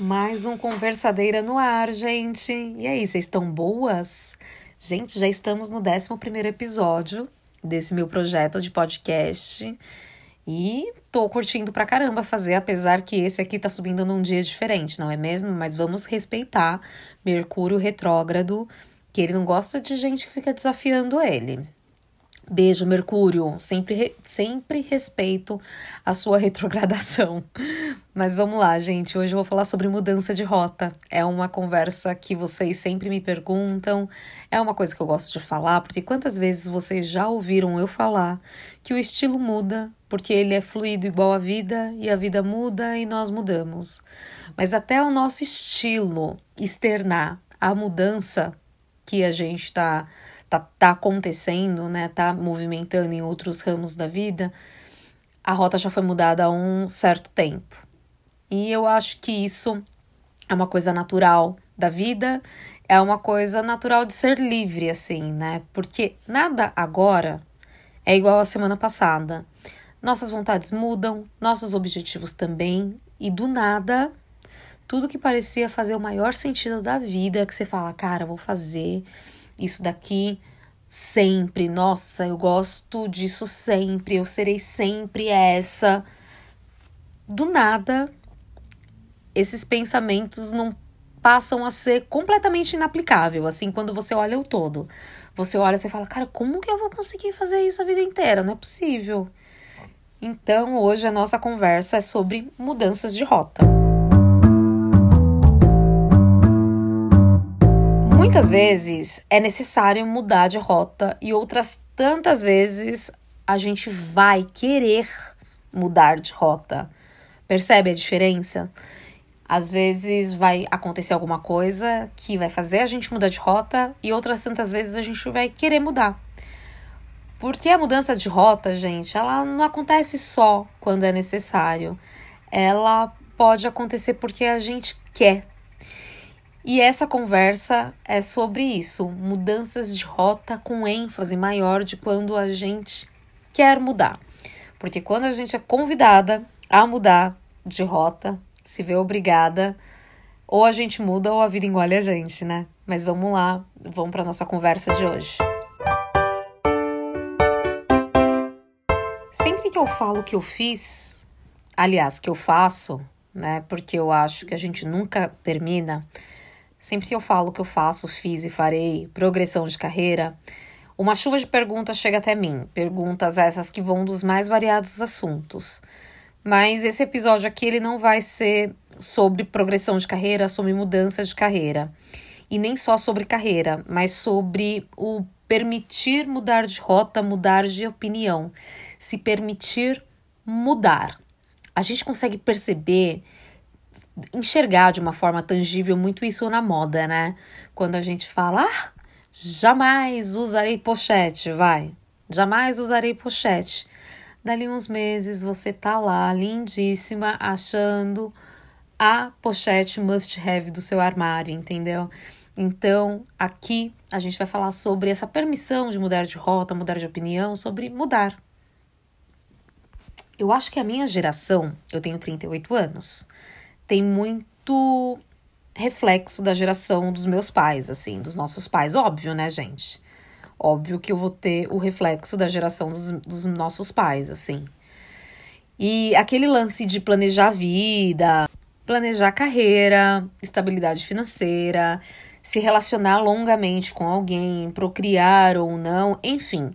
Mais um Conversadeira no ar, gente. E aí, vocês estão boas? Gente, já estamos no 11 episódio desse meu projeto de podcast. E tô curtindo pra caramba fazer, apesar que esse aqui tá subindo num dia diferente, não é mesmo? Mas vamos respeitar Mercúrio retrógrado, que ele não gosta de gente que fica desafiando ele. Beijo, Mercúrio. Sempre, sempre respeito a sua retrogradação. Mas vamos lá, gente. Hoje eu vou falar sobre mudança de rota. É uma conversa que vocês sempre me perguntam. É uma coisa que eu gosto de falar, porque quantas vezes vocês já ouviram eu falar que o estilo muda, porque ele é fluido igual a vida, e a vida muda e nós mudamos. Mas até o nosso estilo externar a mudança que a gente está tá, tá acontecendo, né, tá movimentando em outros ramos da vida, a rota já foi mudada há um certo tempo. E eu acho que isso é uma coisa natural da vida, é uma coisa natural de ser livre, assim, né? Porque nada agora é igual à semana passada. Nossas vontades mudam, nossos objetivos também, e do nada, tudo que parecia fazer o maior sentido da vida, que você fala, cara, vou fazer isso daqui sempre. Nossa, eu gosto disso sempre, eu serei sempre essa. Do nada, esses pensamentos não passam a ser completamente inaplicável, assim, quando você olha o todo. Você olha e fala, cara, como que eu vou conseguir fazer isso a vida inteira? Não é possível. Então, hoje a nossa conversa é sobre mudanças de rota. Muitas vezes é necessário mudar de rota e outras tantas vezes a gente vai querer mudar de rota. Percebe a diferença? Às vezes vai acontecer alguma coisa que vai fazer a gente mudar de rota e outras tantas vezes a gente vai querer mudar. Porque a mudança de rota, gente, ela não acontece só quando é necessário. Ela pode acontecer porque a gente quer e essa conversa é sobre isso, mudanças de rota com ênfase maior de quando a gente quer mudar. Porque quando a gente é convidada a mudar de rota, se vê obrigada, ou a gente muda ou a vida engole a gente, né? Mas vamos lá, vamos para nossa conversa de hoje. Sempre que eu falo que eu fiz, aliás, que eu faço, né? Porque eu acho que a gente nunca termina Sempre que eu falo que eu faço, fiz e farei progressão de carreira, uma chuva de perguntas chega até mim, perguntas essas que vão dos mais variados assuntos. Mas esse episódio aqui ele não vai ser sobre progressão de carreira, sobre mudança de carreira. E nem só sobre carreira, mas sobre o permitir mudar de rota, mudar de opinião, se permitir mudar. A gente consegue perceber enxergar de uma forma tangível muito isso na moda, né? Quando a gente fala, ah, jamais usarei pochete, vai, jamais usarei pochete. Dali uns meses você tá lá, lindíssima, achando a pochete must have do seu armário, entendeu? Então, aqui a gente vai falar sobre essa permissão de mudar de rota, mudar de opinião, sobre mudar. Eu acho que a minha geração, eu tenho 38 anos, tem muito reflexo da geração dos meus pais, assim, dos nossos pais. Óbvio, né, gente? Óbvio que eu vou ter o reflexo da geração dos, dos nossos pais, assim. E aquele lance de planejar a vida, planejar a carreira, estabilidade financeira, se relacionar longamente com alguém, procriar ou não, enfim,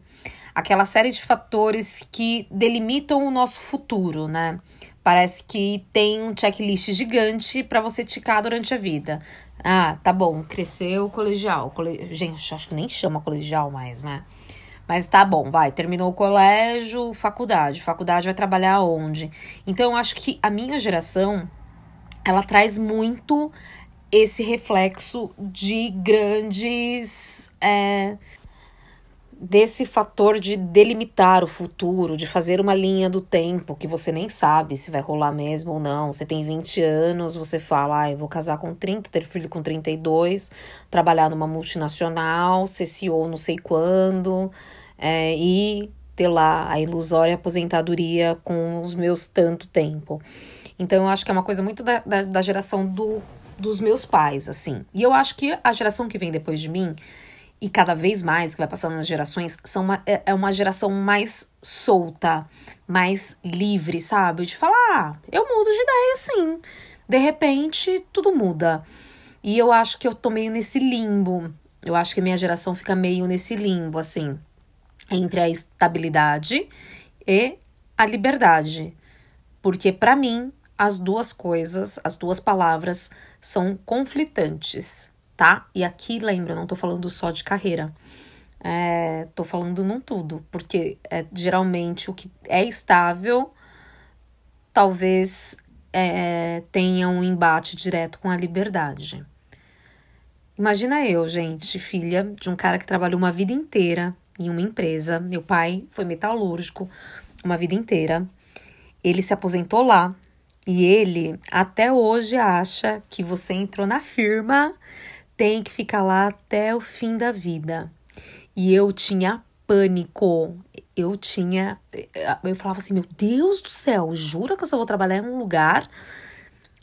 aquela série de fatores que delimitam o nosso futuro, né? Parece que tem um checklist gigante para você ticar durante a vida. Ah, tá bom, cresceu colegial. Cole... Gente, acho que nem chama colegial mais, né? Mas tá bom, vai, terminou o colégio, faculdade. Faculdade vai trabalhar onde? Então, acho que a minha geração, ela traz muito esse reflexo de grandes. É, desse fator de delimitar o futuro, de fazer uma linha do tempo que você nem sabe se vai rolar mesmo ou não. Você tem 20 anos, você fala, ah, eu vou casar com 30, ter filho com 32, trabalhar numa multinacional, ser CEO não sei quando, é, e ter lá a ilusória aposentadoria com os meus tanto tempo. Então, eu acho que é uma coisa muito da, da, da geração do, dos meus pais, assim. E eu acho que a geração que vem depois de mim e cada vez mais que vai passando nas gerações, são uma, é, é uma geração mais solta, mais livre, sabe? De falar, ah, eu mudo de ideia sim. De repente, tudo muda. E eu acho que eu tô meio nesse limbo. Eu acho que minha geração fica meio nesse limbo, assim, entre a estabilidade e a liberdade. Porque para mim, as duas coisas, as duas palavras são conflitantes tá? E aqui, lembra, não tô falando só de carreira. É, tô falando num tudo, porque é, geralmente o que é estável talvez é, tenha um embate direto com a liberdade. Imagina eu, gente, filha de um cara que trabalhou uma vida inteira em uma empresa. Meu pai foi metalúrgico uma vida inteira. Ele se aposentou lá e ele até hoje acha que você entrou na firma tem que ficar lá até o fim da vida. E eu tinha pânico. Eu tinha. Eu falava assim: Meu Deus do céu, jura que eu só vou trabalhar em um lugar?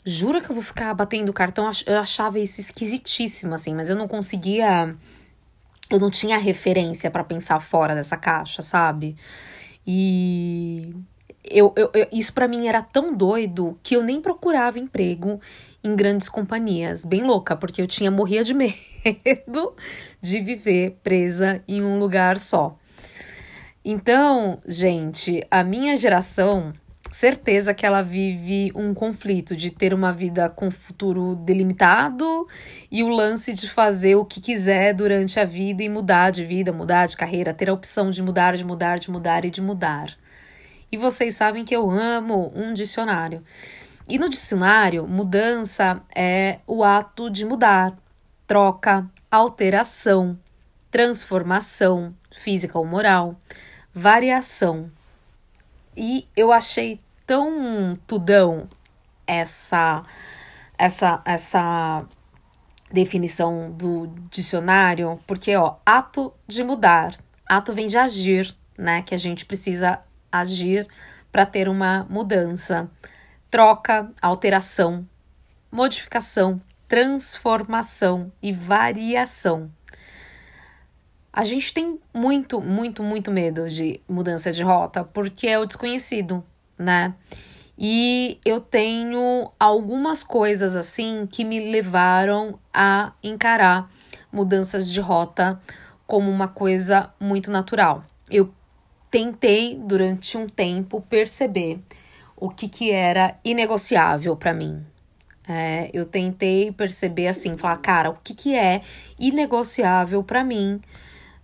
Jura que eu vou ficar batendo cartão? Eu achava isso esquisitíssimo, assim, mas eu não conseguia. Eu não tinha referência para pensar fora dessa caixa, sabe? E eu, eu, eu isso para mim era tão doido que eu nem procurava emprego em grandes companhias. Bem louca, porque eu tinha morria de medo de viver presa em um lugar só. Então, gente, a minha geração, certeza que ela vive um conflito de ter uma vida com futuro delimitado e o lance de fazer o que quiser durante a vida e mudar de vida, mudar de carreira, ter a opção de mudar, de mudar, de mudar e de mudar. E vocês sabem que eu amo um dicionário. E no dicionário, mudança é o ato de mudar, troca, alteração, transformação física ou moral, variação. E eu achei tão tudão essa essa essa definição do dicionário, porque ó, ato de mudar, ato vem de agir, né, que a gente precisa agir para ter uma mudança troca, alteração, modificação, transformação e variação. A gente tem muito, muito, muito medo de mudança de rota porque é o desconhecido, né? E eu tenho algumas coisas assim que me levaram a encarar mudanças de rota como uma coisa muito natural. Eu tentei durante um tempo perceber o que, que era inegociável para mim. É, eu tentei perceber assim, falar, cara, o que, que é inegociável para mim,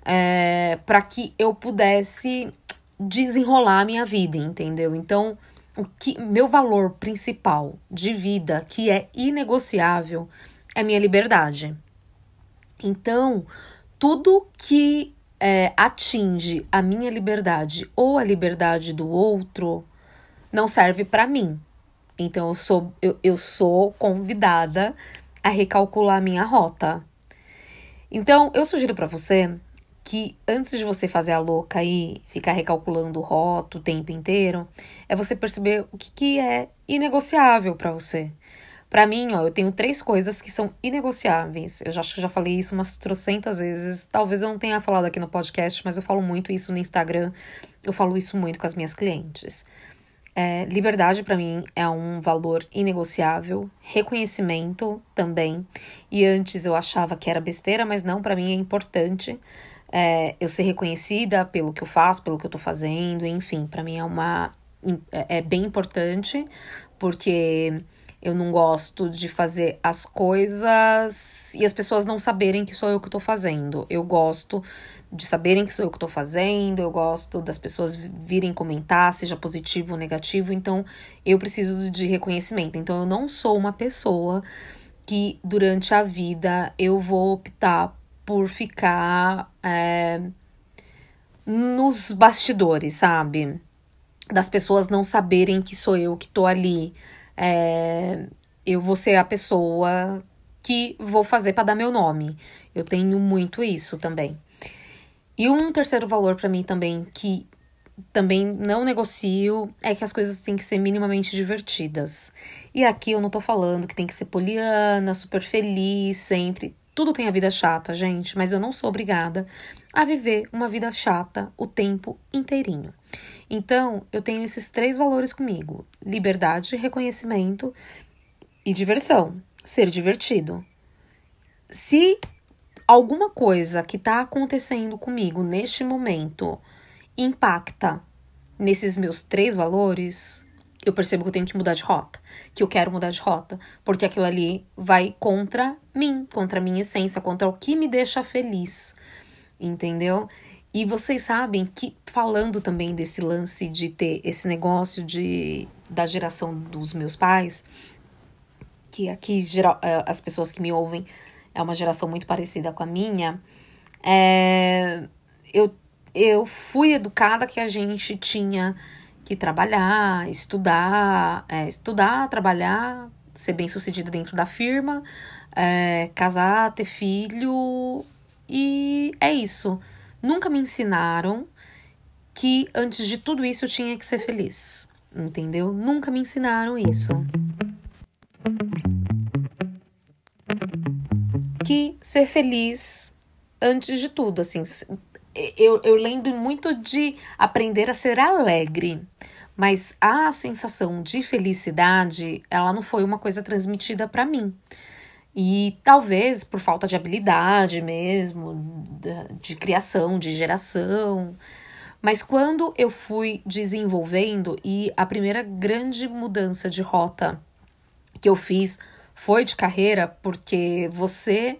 é, para que eu pudesse desenrolar a minha vida, entendeu? Então, o que meu valor principal de vida, que é inegociável, é minha liberdade. Então, tudo que é, atinge a minha liberdade ou a liberdade do outro, não serve para mim. Então eu sou, eu, eu sou convidada a recalcular a minha rota. Então eu sugiro para você que antes de você fazer a louca aí, ficar recalculando rota o tempo inteiro, é você perceber o que, que é inegociável para você. Para mim, ó, eu tenho três coisas que são inegociáveis. Eu já acho que já falei isso umas trocentas vezes. Talvez eu não tenha falado aqui no podcast, mas eu falo muito isso no Instagram. Eu falo isso muito com as minhas clientes. É, liberdade para mim é um valor inegociável, reconhecimento também. E antes eu achava que era besteira, mas não, para mim é importante é, eu ser reconhecida pelo que eu faço, pelo que eu tô fazendo, enfim, para mim é uma é, é bem importante porque eu não gosto de fazer as coisas e as pessoas não saberem que sou eu que tô fazendo. Eu gosto de saberem que sou eu que estou fazendo, eu gosto das pessoas virem comentar, seja positivo ou negativo, então eu preciso de reconhecimento. Então eu não sou uma pessoa que durante a vida eu vou optar por ficar é, nos bastidores, sabe? Das pessoas não saberem que sou eu que tô ali. É, eu vou ser a pessoa que vou fazer para dar meu nome. Eu tenho muito isso também. E um terceiro valor para mim também que também não negocio é que as coisas têm que ser minimamente divertidas. E aqui eu não tô falando que tem que ser poliana, super feliz sempre. Tudo tem a vida chata, gente, mas eu não sou obrigada a viver uma vida chata o tempo inteirinho. Então, eu tenho esses três valores comigo: liberdade, reconhecimento e diversão. Ser divertido. Se alguma coisa que está acontecendo comigo neste momento impacta nesses meus três valores, eu percebo que eu tenho que mudar de rota, que eu quero mudar de rota, porque aquilo ali vai contra mim, contra a minha essência, contra o que me deixa feliz, entendeu? E vocês sabem que, falando também desse lance de ter esse negócio de, da geração dos meus pais, que aqui geral, é, as pessoas que me ouvem é uma geração muito parecida com a minha, é, eu eu fui educada que a gente tinha que trabalhar, estudar, é, estudar, trabalhar, ser bem sucedida dentro da firma, é, casar, ter filho e é isso. Nunca me ensinaram que antes de tudo isso eu tinha que ser feliz, entendeu? Nunca me ensinaram isso. Que ser feliz antes de tudo, assim, eu, eu lembro muito de aprender a ser alegre, mas a sensação de felicidade, ela não foi uma coisa transmitida para mim. E talvez por falta de habilidade mesmo, de, de criação, de geração. Mas quando eu fui desenvolvendo, e a primeira grande mudança de rota que eu fiz foi de carreira, porque você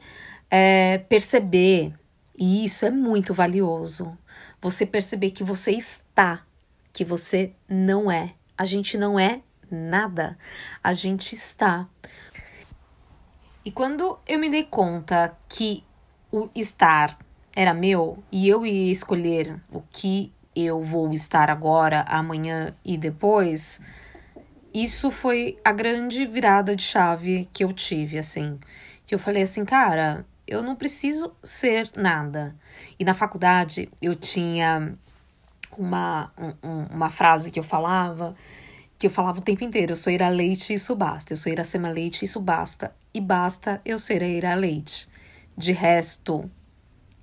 é, perceber e isso é muito valioso. Você perceber que você está, que você não é. A gente não é nada, a gente está. E quando eu me dei conta que o estar era meu e eu ia escolher o que eu vou estar agora, amanhã e depois, isso foi a grande virada de chave que eu tive, assim. Que eu falei assim, cara, eu não preciso ser nada. E na faculdade eu tinha uma, um, uma frase que eu falava, que eu falava o tempo inteiro: eu sou Ira Leite, isso basta. Eu sou Iracema Leite, isso basta. E basta eu ser a Ira Leite. De resto,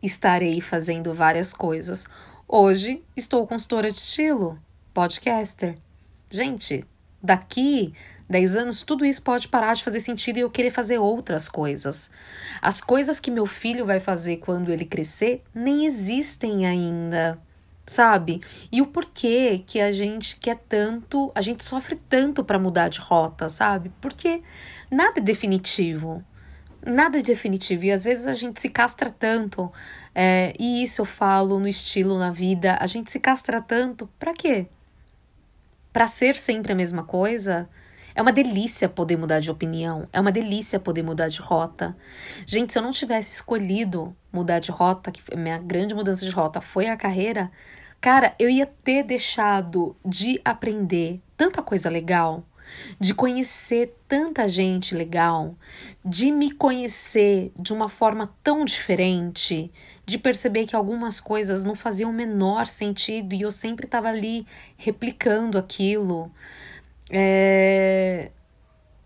estarei fazendo várias coisas. Hoje estou consultora de estilo, podcaster. Gente, daqui 10 anos, tudo isso pode parar de fazer sentido e eu querer fazer outras coisas. As coisas que meu filho vai fazer quando ele crescer nem existem ainda, sabe? E o porquê que a gente quer tanto, a gente sofre tanto para mudar de rota, sabe? Porque nada é definitivo. Nada é definitivo. E às vezes a gente se castra tanto. É, e isso eu falo no estilo, na vida. A gente se castra tanto. Pra quê? Pra ser sempre a mesma coisa? É uma delícia poder mudar de opinião, é uma delícia poder mudar de rota. Gente, se eu não tivesse escolhido mudar de rota, que minha grande mudança de rota foi a carreira, cara, eu ia ter deixado de aprender tanta coisa legal, de conhecer tanta gente legal, de me conhecer de uma forma tão diferente, de perceber que algumas coisas não faziam o menor sentido e eu sempre estava ali replicando aquilo. É...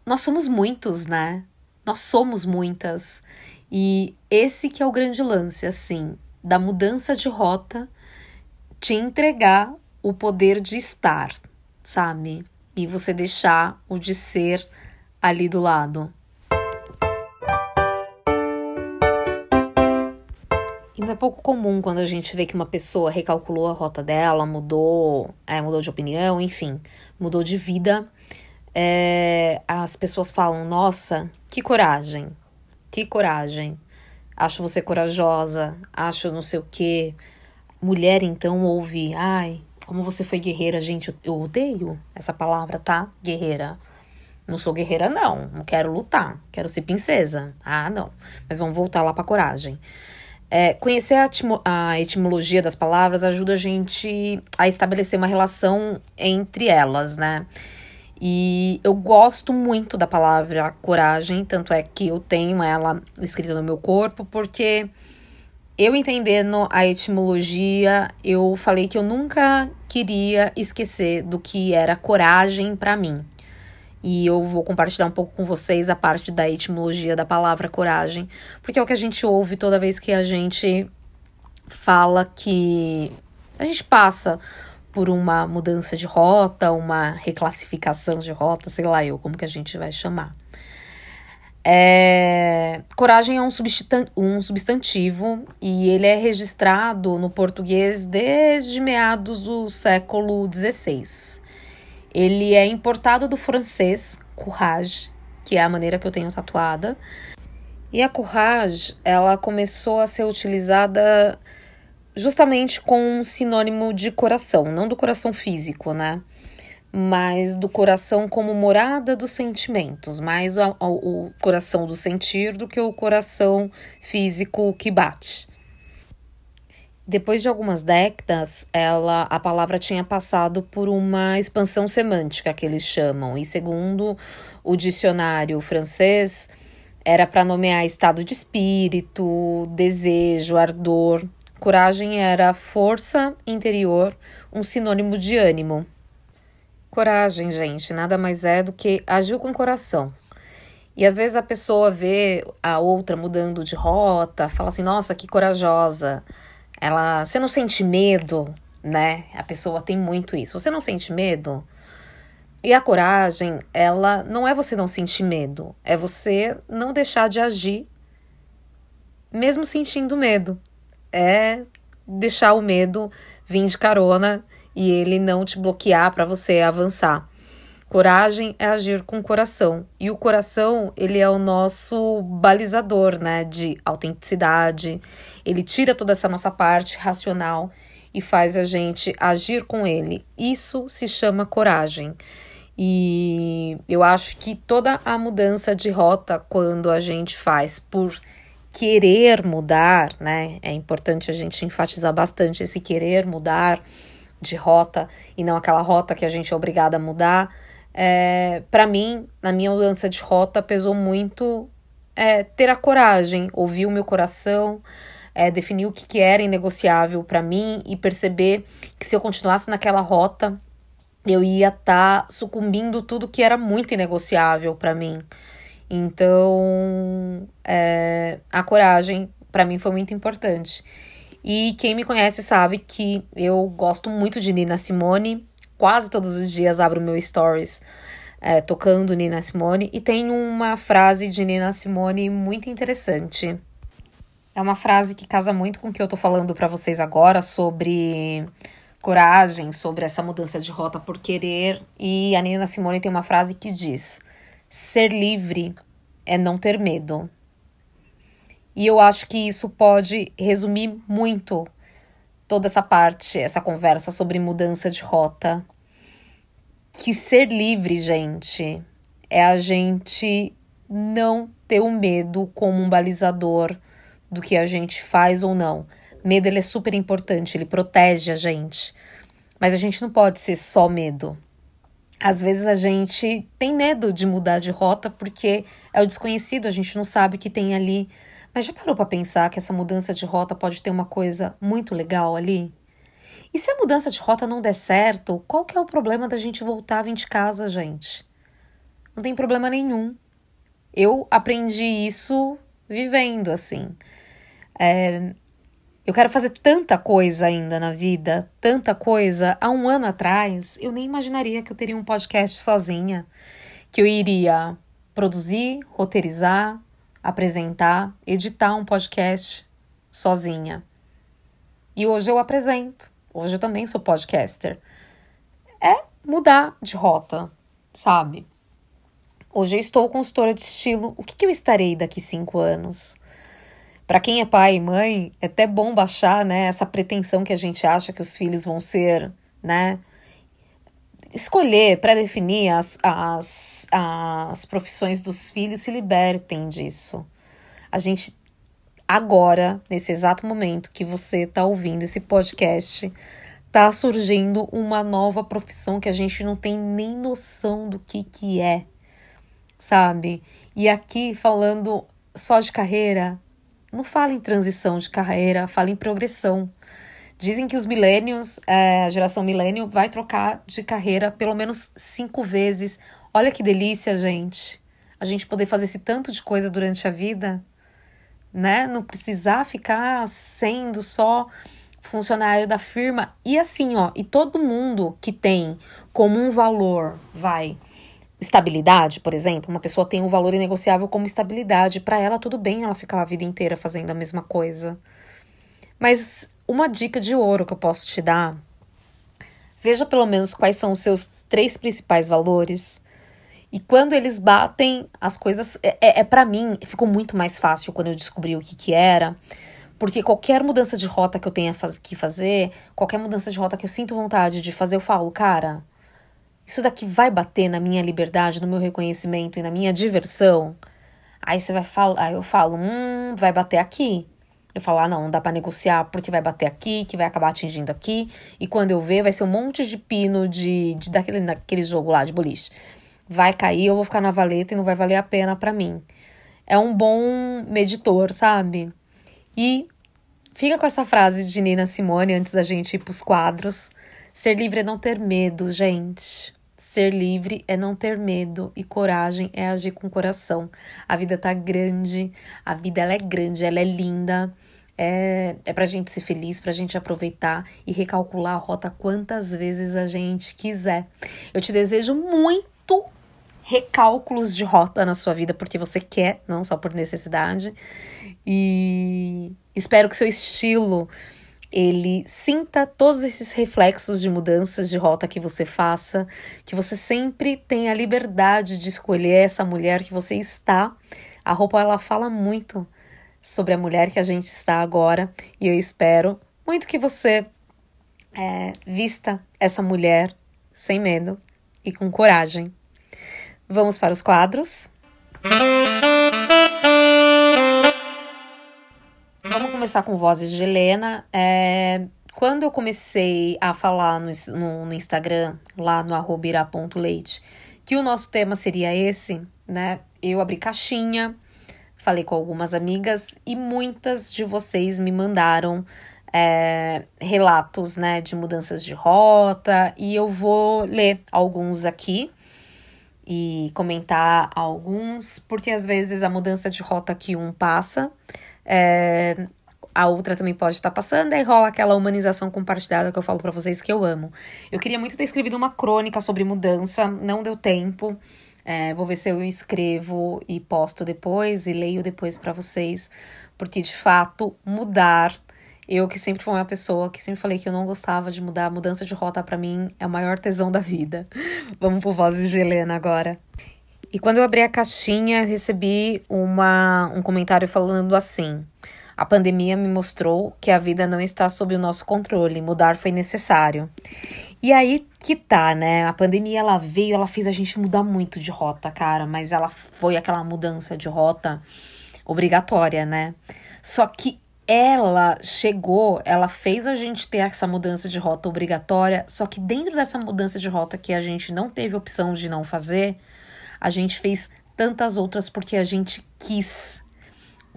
Nós somos muitos, né? Nós somos muitas. E esse que é o grande lance, assim, da mudança de rota, te entregar o poder de estar, sabe? E você deixar o de ser ali do lado. É pouco comum quando a gente vê que uma pessoa recalculou a rota dela, mudou, é, mudou de opinião, enfim, mudou de vida. É, as pessoas falam: Nossa, que coragem, que coragem. Acho você corajosa, acho não sei o quê. Mulher, então, ouve: Ai, como você foi guerreira, gente. Eu, odeio essa palavra, tá? Guerreira. Não sou guerreira, não. Não quero lutar. Quero ser princesa. Ah, não. Mas vamos voltar lá para coragem. É, conhecer a, a, etimologia das palavras ajuda a gente a estabelecer uma relação entre elas, né? E eu gosto muito da palavra coragem, tanto é que eu tenho ela escrita no meu corpo, porque eu entendendo a etimologia, eu falei que eu nunca queria esquecer do que era coragem para mim e eu vou compartilhar um pouco com vocês a parte da etimologia da palavra coragem, porque é o que a gente ouve toda vez que a gente fala que a gente passa por uma mudança de rota, uma reclassificação de rota, sei lá eu como que a gente vai chamar. É, coragem é um, um substantivo e ele é registrado no português desde meados do século XVI. Ele é importado do francês courage, que é a maneira que eu tenho tatuada. E a courage, ela começou a ser utilizada justamente com um sinônimo de coração, não do coração físico, né? Mas do coração como morada dos sentimentos, mais o, o, o coração do sentir do que o coração físico que bate. Depois de algumas décadas, ela, a palavra tinha passado por uma expansão semântica que eles chamam, e segundo o dicionário francês, era para nomear estado de espírito, desejo, ardor. Coragem era força interior, um sinônimo de ânimo. Coragem, gente, nada mais é do que agir com coração. E às vezes a pessoa vê a outra mudando de rota, fala assim: nossa, que corajosa. Ela, você não sente medo, né? A pessoa tem muito isso. Você não sente medo? E a coragem, ela não é você não sentir medo, é você não deixar de agir mesmo sentindo medo. É deixar o medo vir de carona e ele não te bloquear para você avançar. Coragem é agir com coração. E o coração, ele é o nosso balizador, né, de autenticidade. Ele tira toda essa nossa parte racional e faz a gente agir com ele. Isso se chama coragem. E eu acho que toda a mudança de rota quando a gente faz por querer mudar, né? É importante a gente enfatizar bastante esse querer mudar de rota e não aquela rota que a gente é obrigada a mudar é, para mim, na minha mudança de rota, pesou muito é, ter a coragem, ouvir o meu coração, é, definir o que, que era inegociável para mim e perceber que se eu continuasse naquela rota, eu ia estar tá sucumbindo tudo que era muito inegociável para mim. Então, é, a coragem para mim foi muito importante. E quem me conhece sabe que eu gosto muito de Nina Simone quase todos os dias abro meu stories é, tocando Nina Simone e tem uma frase de Nina Simone muito interessante. É uma frase que casa muito com o que eu tô falando para vocês agora sobre coragem, sobre essa mudança de rota por querer. E a Nina Simone tem uma frase que diz: ser livre é não ter medo. E eu acho que isso pode resumir muito toda essa parte, essa conversa sobre mudança de rota. Que ser livre, gente, é a gente não ter o medo como um balizador do que a gente faz ou não. Medo ele é super importante, ele protege a gente. Mas a gente não pode ser só medo. Às vezes a gente tem medo de mudar de rota porque é o desconhecido, a gente não sabe o que tem ali mas já parou para pensar que essa mudança de rota pode ter uma coisa muito legal ali? E se a mudança de rota não der certo, qual que é o problema da gente voltar a vir de casa, gente? Não tem problema nenhum. Eu aprendi isso vivendo assim. É, eu quero fazer tanta coisa ainda na vida, tanta coisa. Há um ano atrás, eu nem imaginaria que eu teria um podcast sozinha, que eu iria produzir, roteirizar, apresentar, editar um podcast sozinha. E hoje eu apresento. Hoje eu também sou podcaster. É mudar de rota, sabe? Hoje eu estou consultora de estilo. O que, que eu estarei daqui cinco anos? Para quem é pai e mãe, é até bom baixar, né, essa pretensão que a gente acha que os filhos vão ser, né, escolher, pré-definir as, as, as profissões dos filhos, se libertem disso. A gente, agora, nesse exato momento que você está ouvindo esse podcast, tá surgindo uma nova profissão que a gente não tem nem noção do que que é, sabe? E aqui falando só de carreira, não fala em transição de carreira, fala em progressão. Dizem que os milênios, é, a geração milênio, vai trocar de carreira pelo menos cinco vezes. Olha que delícia, gente. A gente poder fazer esse tanto de coisa durante a vida, né? Não precisar ficar sendo só funcionário da firma. E assim, ó, e todo mundo que tem como um valor, vai, estabilidade, por exemplo, uma pessoa tem um valor inegociável como estabilidade, para ela tudo bem ela ficar a vida inteira fazendo a mesma coisa. Mas uma dica de ouro que eu posso te dar, veja pelo menos quais são os seus três principais valores. E quando eles batem, as coisas. É, é, é para mim, ficou muito mais fácil quando eu descobri o que, que era porque qualquer mudança de rota que eu tenha que fazer, qualquer mudança de rota que eu sinto vontade de fazer, eu falo, cara, isso daqui vai bater na minha liberdade, no meu reconhecimento e na minha diversão. Aí você vai falar, aí eu falo, hum, vai bater aqui. Eu falo, ah, não, não dá para negociar porque vai bater aqui, que vai acabar atingindo aqui. E quando eu ver, vai ser um monte de pino de, de daquele, daquele jogo lá de boliche. Vai cair, eu vou ficar na valeta e não vai valer a pena para mim. É um bom meditor, sabe? E fica com essa frase de Nina Simone antes da gente ir pros quadros. Ser livre é não ter medo, gente. Ser livre é não ter medo e coragem é agir com coração. A vida tá grande, a vida ela é grande, ela é linda. É, é pra gente ser feliz, pra gente aproveitar e recalcular a rota quantas vezes a gente quiser. Eu te desejo muito recálculos de rota na sua vida porque você quer, não só por necessidade. E espero que seu estilo ele sinta todos esses reflexos de mudanças de rota que você faça, que você sempre tenha a liberdade de escolher essa mulher que você está. A roupa ela fala muito sobre a mulher que a gente está agora e eu espero muito que você é, vista essa mulher sem medo e com coragem. Vamos para os quadros. Vamos começar com vozes de Helena. É, quando eu comecei a falar no, no, no Instagram, lá no arrobira.leite, que o nosso tema seria esse, né? Eu abri caixinha, falei com algumas amigas e muitas de vocês me mandaram é, relatos, né, de mudanças de rota e eu vou ler alguns aqui e comentar alguns, porque às vezes a mudança de rota que um passa, é, a outra também pode estar passando, aí rola aquela humanização compartilhada que eu falo para vocês que eu amo. Eu queria muito ter escrevido uma crônica sobre mudança, não deu tempo. É, vou ver se eu escrevo e posto depois e leio depois para vocês, porque de fato mudar eu que sempre fui uma pessoa que sempre falei que eu não gostava de mudar, mudança de rota para mim é o maior tesão da vida. Vamos por vozes de Helena agora. E quando eu abri a caixinha, eu recebi uma, um comentário falando assim: A pandemia me mostrou que a vida não está sob o nosso controle, mudar foi necessário. E aí que tá, né? A pandemia ela veio, ela fez a gente mudar muito de rota, cara, mas ela foi aquela mudança de rota obrigatória, né? Só que ela chegou, ela fez a gente ter essa mudança de rota obrigatória, só que dentro dessa mudança de rota que a gente não teve opção de não fazer, a gente fez tantas outras porque a gente quis.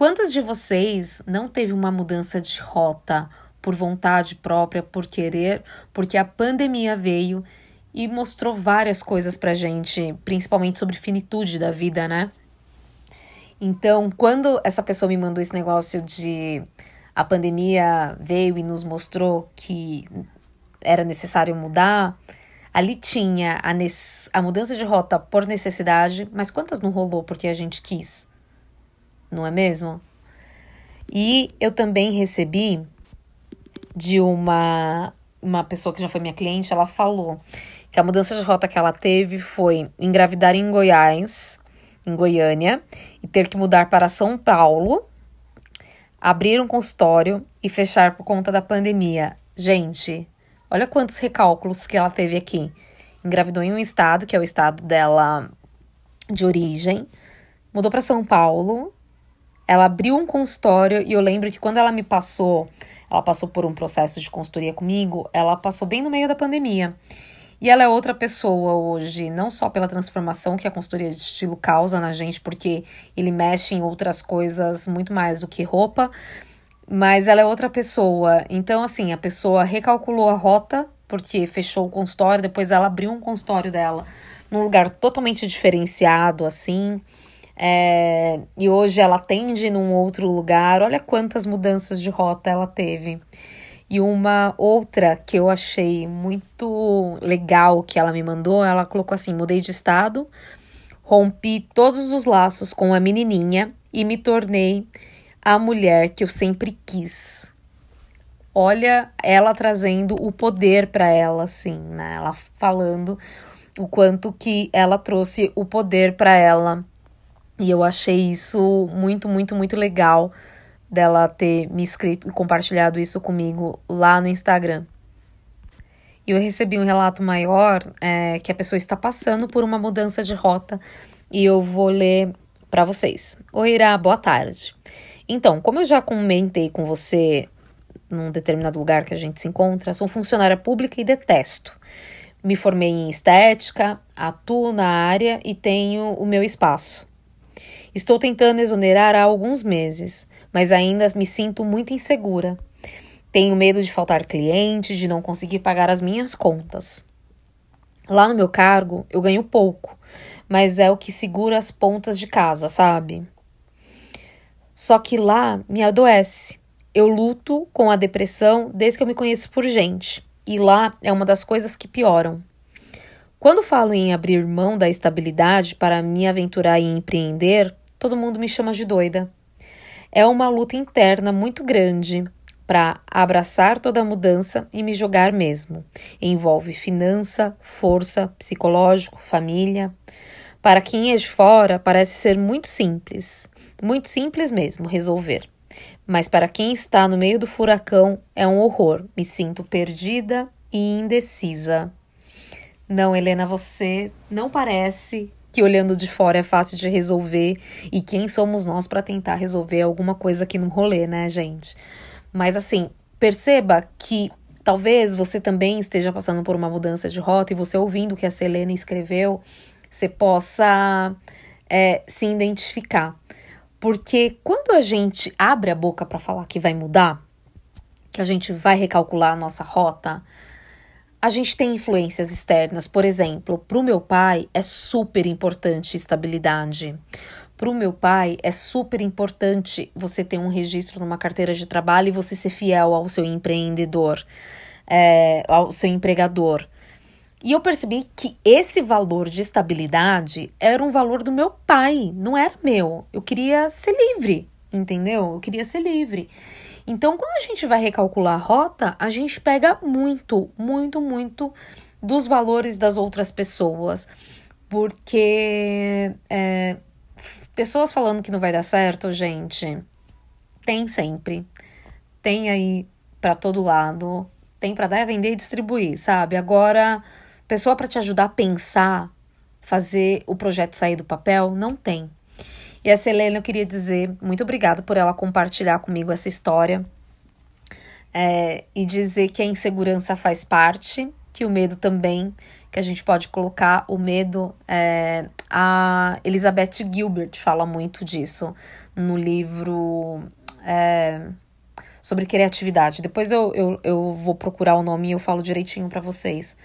Quantas de vocês não teve uma mudança de rota por vontade própria, por querer, porque a pandemia veio e mostrou várias coisas pra gente, principalmente sobre finitude da vida, né? Então, quando essa pessoa me mandou esse negócio de a pandemia veio e nos mostrou que era necessário mudar, ali tinha a, a mudança de rota por necessidade, mas quantas não rolou porque a gente quis? Não é mesmo? E eu também recebi de uma, uma pessoa que já foi minha cliente, ela falou que a mudança de rota que ela teve foi engravidar em Goiás em Goiânia, e ter que mudar para São Paulo, abrir um consultório e fechar por conta da pandemia. Gente, olha quantos recálculos que ela teve aqui. engravidou em um estado, que é o estado dela de origem, mudou para São Paulo. Ela abriu um consultório e eu lembro que quando ela me passou, ela passou por um processo de consultoria comigo, ela passou bem no meio da pandemia. E ela é outra pessoa hoje, não só pela transformação que a consultoria de estilo causa na gente, porque ele mexe em outras coisas muito mais do que roupa, mas ela é outra pessoa. Então, assim, a pessoa recalculou a rota, porque fechou o consultório, depois ela abriu um consultório dela num lugar totalmente diferenciado, assim. É, e hoje ela atende num outro lugar. Olha quantas mudanças de rota ela teve. E uma outra que eu achei muito legal que ela me mandou, ela colocou assim: mudei de estado, rompi todos os laços com a menininha e me tornei a mulher que eu sempre quis. Olha ela trazendo o poder para ela, assim, né? Ela falando o quanto que ela trouxe o poder para ela. E eu achei isso muito, muito, muito legal dela ter me escrito e compartilhado isso comigo lá no Instagram. E eu recebi um relato maior é, que a pessoa está passando por uma mudança de rota e eu vou ler para vocês. Oi, Ira, boa tarde. Então, como eu já comentei com você num determinado lugar que a gente se encontra, sou funcionária pública e detesto. Me formei em estética, atuo na área e tenho o meu espaço. Estou tentando exonerar há alguns meses, mas ainda me sinto muito insegura. Tenho medo de faltar cliente, de não conseguir pagar as minhas contas. Lá no meu cargo, eu ganho pouco, mas é o que segura as pontas de casa, sabe? Só que lá me adoece. Eu luto com a depressão desde que eu me conheço por gente, e lá é uma das coisas que pioram. Quando falo em abrir mão da estabilidade para me aventurar e empreender, todo mundo me chama de doida. É uma luta interna muito grande para abraçar toda a mudança e me jogar mesmo. Envolve finança, força, psicológico, família. Para quem é de fora, parece ser muito simples, muito simples mesmo resolver. Mas para quem está no meio do furacão, é um horror. Me sinto perdida e indecisa. Não, Helena, você não parece que olhando de fora é fácil de resolver e quem somos nós para tentar resolver alguma coisa aqui no rolê, né, gente? Mas assim, perceba que talvez você também esteja passando por uma mudança de rota e você ouvindo o que a Selena escreveu, você possa é, se identificar. Porque quando a gente abre a boca para falar que vai mudar, que a gente vai recalcular a nossa rota, a gente tem influências externas, por exemplo, para o meu pai é super importante estabilidade. Para o meu pai é super importante você ter um registro numa carteira de trabalho e você ser fiel ao seu empreendedor, é, ao seu empregador. E eu percebi que esse valor de estabilidade era um valor do meu pai, não era meu. Eu queria ser livre, entendeu? Eu queria ser livre. Então, quando a gente vai recalcular a rota, a gente pega muito, muito, muito dos valores das outras pessoas. Porque é, pessoas falando que não vai dar certo, gente, tem sempre. Tem aí para todo lado. Tem para dar, vender e distribuir, sabe? Agora, pessoa para te ajudar a pensar, fazer o projeto sair do papel, não tem. E essa Helena eu queria dizer muito obrigada por ela compartilhar comigo essa história é, e dizer que a insegurança faz parte, que o medo também, que a gente pode colocar o medo. É, a Elizabeth Gilbert fala muito disso no livro é, sobre criatividade. Depois eu, eu, eu vou procurar o nome e eu falo direitinho para vocês.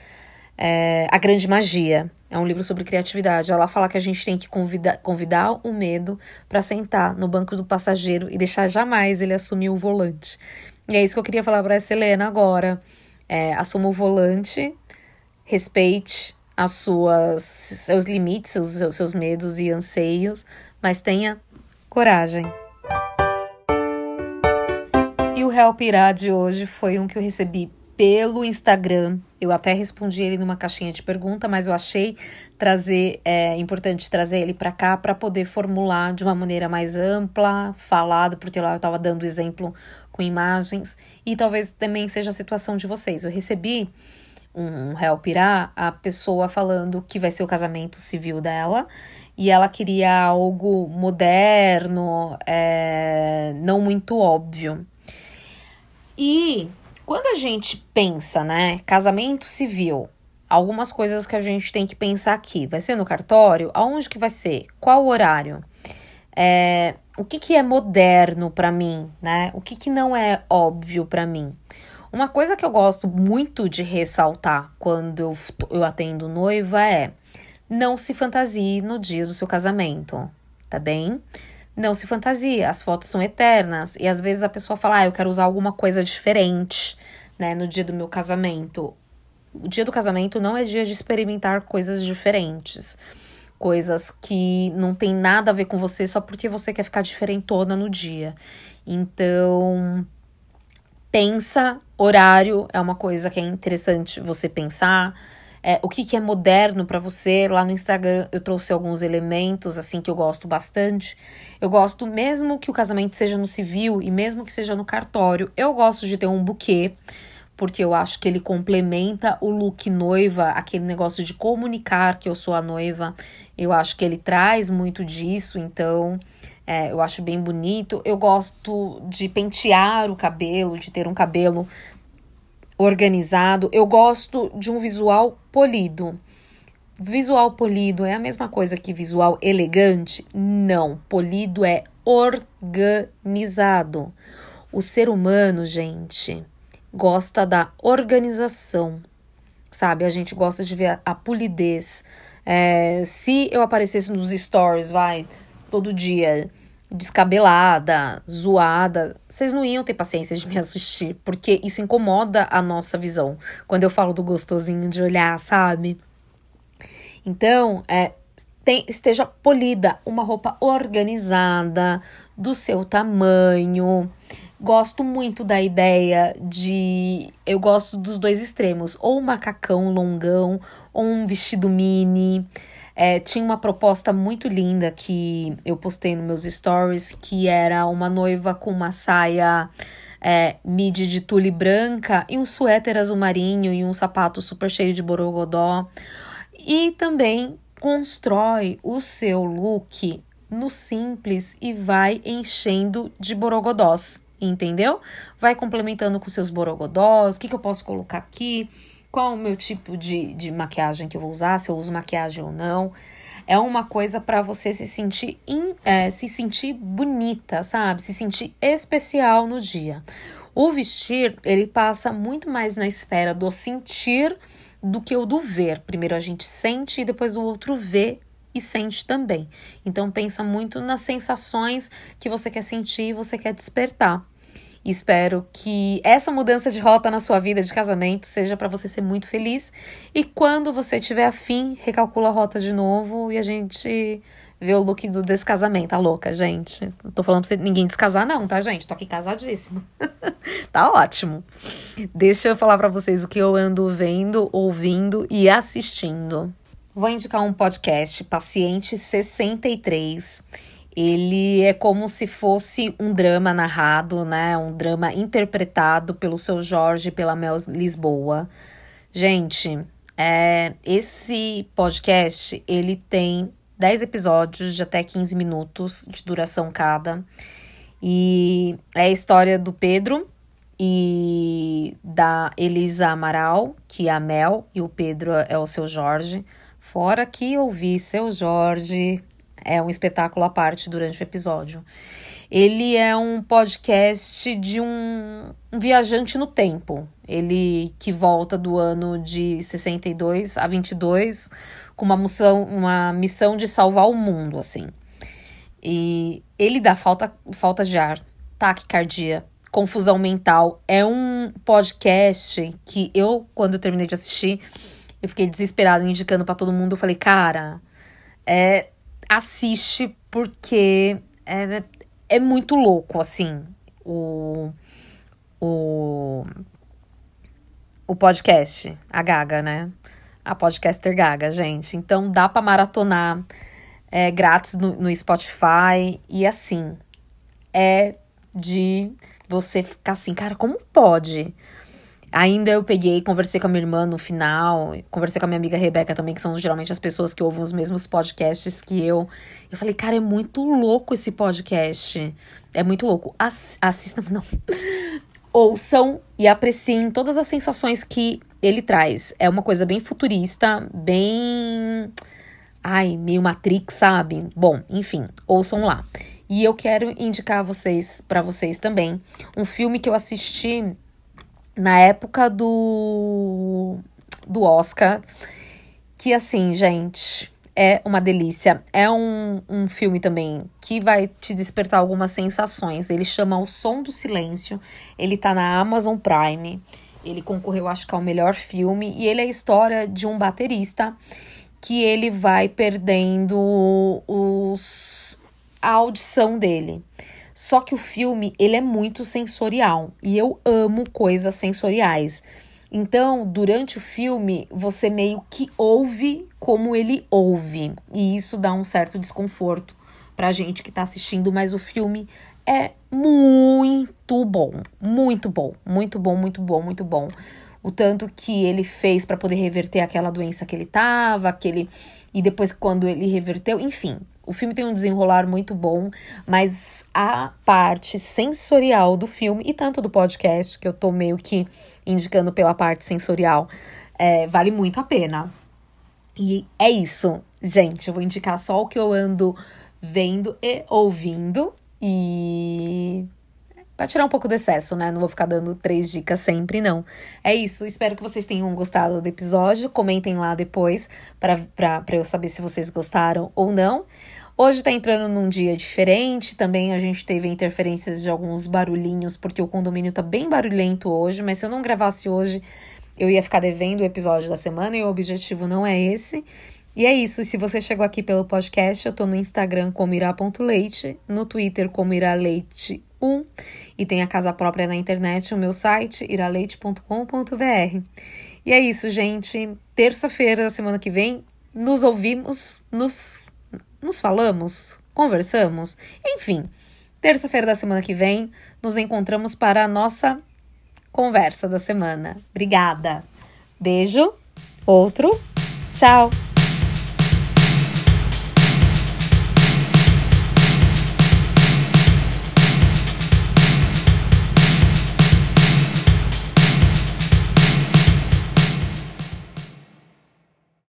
É, a Grande Magia. É um livro sobre criatividade. Ela fala que a gente tem que convidar, convidar o medo para sentar no banco do passageiro e deixar jamais ele assumir o volante. E é isso que eu queria falar para essa Helena agora. É, assuma o volante, respeite as suas seus limites, seus, seus medos e anseios, mas tenha coragem. E o Help Irá de hoje foi um que eu recebi pelo Instagram. Eu até respondi ele numa caixinha de pergunta, mas eu achei trazer é importante trazer ele para cá para poder formular de uma maneira mais ampla, falado, porque lá eu estava dando exemplo com imagens e talvez também seja a situação de vocês. Eu recebi um réu pirá, a pessoa falando que vai ser o casamento civil dela e ela queria algo moderno, é, não muito óbvio. E quando a gente pensa, né, casamento civil, algumas coisas que a gente tem que pensar aqui. Vai ser no cartório? Aonde que vai ser? Qual o horário? É, o que, que é moderno para mim, né? O que, que não é óbvio para mim? Uma coisa que eu gosto muito de ressaltar quando eu, eu atendo noiva é não se fantasie no dia do seu casamento, tá bem? Não se fantasie, as fotos são eternas e às vezes a pessoa fala, ah, eu quero usar alguma coisa diferente, né, no dia do meu casamento. O dia do casamento não é dia de experimentar coisas diferentes, coisas que não tem nada a ver com você só porque você quer ficar diferentona no dia. Então, pensa, horário é uma coisa que é interessante você pensar é, o que, que é moderno para você. Lá no Instagram eu trouxe alguns elementos assim que eu gosto bastante. Eu gosto mesmo que o casamento seja no civil e mesmo que seja no cartório. Eu gosto de ter um buquê porque eu acho que ele complementa o look noiva, aquele negócio de comunicar que eu sou a noiva. Eu acho que ele traz muito disso, então é, eu acho bem bonito. Eu gosto de pentear o cabelo, de ter um cabelo organizado. Eu gosto de um visual polido. Visual polido é a mesma coisa que visual elegante? Não, polido é organizado. O ser humano, gente, gosta da organização, sabe? A gente gosta de ver a, polidez. É, se eu aparecesse nos stories, vai, todo dia, descabelada, zoada, vocês não iam ter paciência de me assistir, porque isso incomoda a nossa visão. Quando eu falo do gostosinho de olhar, sabe? Então, é, tem, esteja polida, uma roupa organizada, do seu tamanho. Gosto muito da ideia de. Eu gosto dos dois extremos, ou um macacão longão, ou um vestido mini. É, tinha uma proposta muito linda que eu postei nos meus stories, que era uma noiva com uma saia é, midi de tule branca e um suéter azul marinho e um sapato super cheio de borogodó. E também constrói o seu look no simples e vai enchendo de borogodós, entendeu? Vai complementando com seus borogodós, o que, que eu posso colocar aqui, qual o meu tipo de, de maquiagem que eu vou usar, se eu uso maquiagem ou não. É uma coisa para você se sentir, in, é, se sentir bonita, sabe? Se sentir especial no dia. O vestir, ele passa muito mais na esfera do sentir do que o do ver. Primeiro a gente sente e depois o outro vê e sente também. Então pensa muito nas sensações que você quer sentir e você quer despertar. Espero que essa mudança de rota na sua vida de casamento seja para você ser muito feliz. E quando você tiver afim, recalcula a rota de novo e a gente vê o look do descasamento. Tá louca, gente? Não tô falando pra você, ninguém descasar, não, tá, gente? Tô aqui casadíssima. tá ótimo. Deixa eu falar para vocês o que eu ando vendo, ouvindo e assistindo. Vou indicar um podcast, Paciente 63 ele é como se fosse um drama narrado, né? Um drama interpretado pelo seu Jorge e pela Mel Lisboa. Gente, é, esse podcast ele tem 10 episódios de até 15 minutos de duração cada. E é a história do Pedro e da Elisa Amaral, que é a Mel, e o Pedro é o seu Jorge. Fora que ouvi seu Jorge é um espetáculo à parte durante o episódio. Ele é um podcast de um, um viajante no tempo. Ele que volta do ano de 62 a 22 com uma missão, uma missão de salvar o mundo, assim. E ele dá falta, falta de ar, taquicardia, confusão mental. É um podcast que eu, quando eu terminei de assistir, eu fiquei desesperado, indicando para todo mundo. Eu falei, cara, é assiste porque é, é muito louco, assim, o, o, o podcast, a Gaga, né? A podcaster Gaga, gente. Então dá para maratonar é, grátis no, no Spotify e assim, é de você ficar assim, cara, como pode? Ainda eu peguei, conversei com a minha irmã no final, conversei com a minha amiga Rebeca também, que são geralmente as pessoas que ouvem os mesmos podcasts que eu. Eu falei, cara, é muito louco esse podcast. É muito louco. Ass assistam, não. Ouçam e apreciem todas as sensações que ele traz. É uma coisa bem futurista, bem. Ai, meio Matrix, sabe? Bom, enfim, ouçam lá. E eu quero indicar vocês para vocês também um filme que eu assisti na época do do Oscar, que assim, gente, é uma delícia. É um, um filme também que vai te despertar algumas sensações. Ele chama O Som do Silêncio. Ele tá na Amazon Prime. Ele concorreu, acho que, ao melhor filme. E ele é a história de um baterista que ele vai perdendo os, a audição dele. Só que o filme, ele é muito sensorial. E eu amo coisas sensoriais. Então, durante o filme, você meio que ouve como ele ouve. E isso dá um certo desconforto pra gente que tá assistindo, mas o filme é muito bom, muito bom, muito bom, muito bom, muito bom. O tanto que ele fez para poder reverter aquela doença que ele tava, aquele e depois quando ele reverteu, enfim, o filme tem um desenrolar muito bom, mas a parte sensorial do filme e tanto do podcast, que eu tô meio que indicando pela parte sensorial, é, vale muito a pena. E é isso, gente. Eu vou indicar só o que eu ando vendo e ouvindo. E para tirar um pouco do excesso, né? Não vou ficar dando três dicas sempre, não. É isso. Espero que vocês tenham gostado do episódio. Comentem lá depois para eu saber se vocês gostaram ou não. Hoje tá entrando num dia diferente, também a gente teve interferências de alguns barulhinhos, porque o condomínio tá bem barulhento hoje, mas se eu não gravasse hoje, eu ia ficar devendo o episódio da semana e o objetivo não é esse. E é isso, se você chegou aqui pelo podcast, eu tô no Instagram como ira.leite, no Twitter como iraleite1 e tem a casa própria na internet, o meu site iraleite.com.br. E é isso, gente. Terça-feira, semana que vem, nos ouvimos, nos nos falamos, conversamos, enfim. Terça-feira da semana que vem, nos encontramos para a nossa conversa da semana. Obrigada. Beijo. Outro. Tchau.